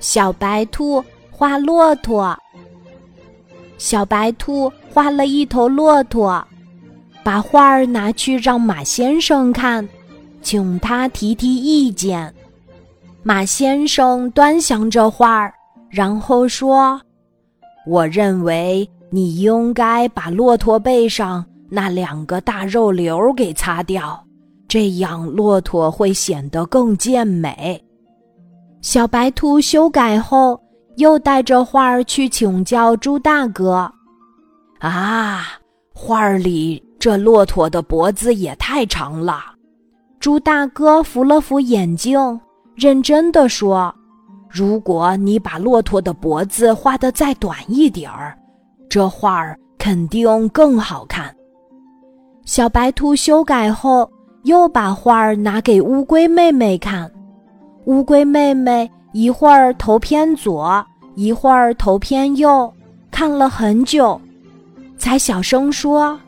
小白兔画骆驼。小白兔画了一头骆驼，把画儿拿去让马先生看，请他提提意见。马先生端详着画儿，然后说：“我认为你应该把骆驼背上那两个大肉瘤给擦掉，这样骆驼会显得更健美。”小白兔修改后，又带着画儿去请教猪大哥。啊，画儿里这骆驼的脖子也太长了。猪大哥扶了扶眼镜，认真的说：“如果你把骆驼的脖子画得再短一点儿，这画儿肯定更好看。”小白兔修改后，又把画儿拿给乌龟妹妹看。乌龟妹妹一会儿头偏左，一会儿头偏右，看了很久，才小声说：“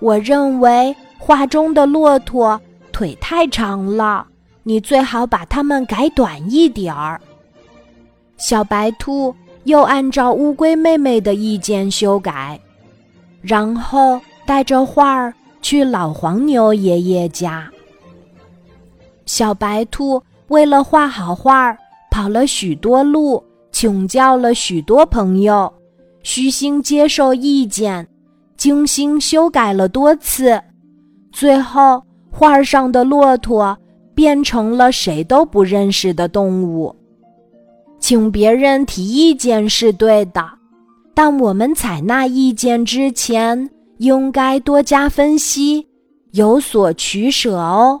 我认为画中的骆驼腿太长了，你最好把它们改短一点儿。”小白兔又按照乌龟妹妹的意见修改，然后带着画儿去老黄牛爷爷家。小白兔。为了画好画儿，跑了许多路，请教了许多朋友，虚心接受意见，精心修改了多次，最后画上的骆驼变成了谁都不认识的动物。请别人提意见是对的，但我们采纳意见之前，应该多加分析，有所取舍哦。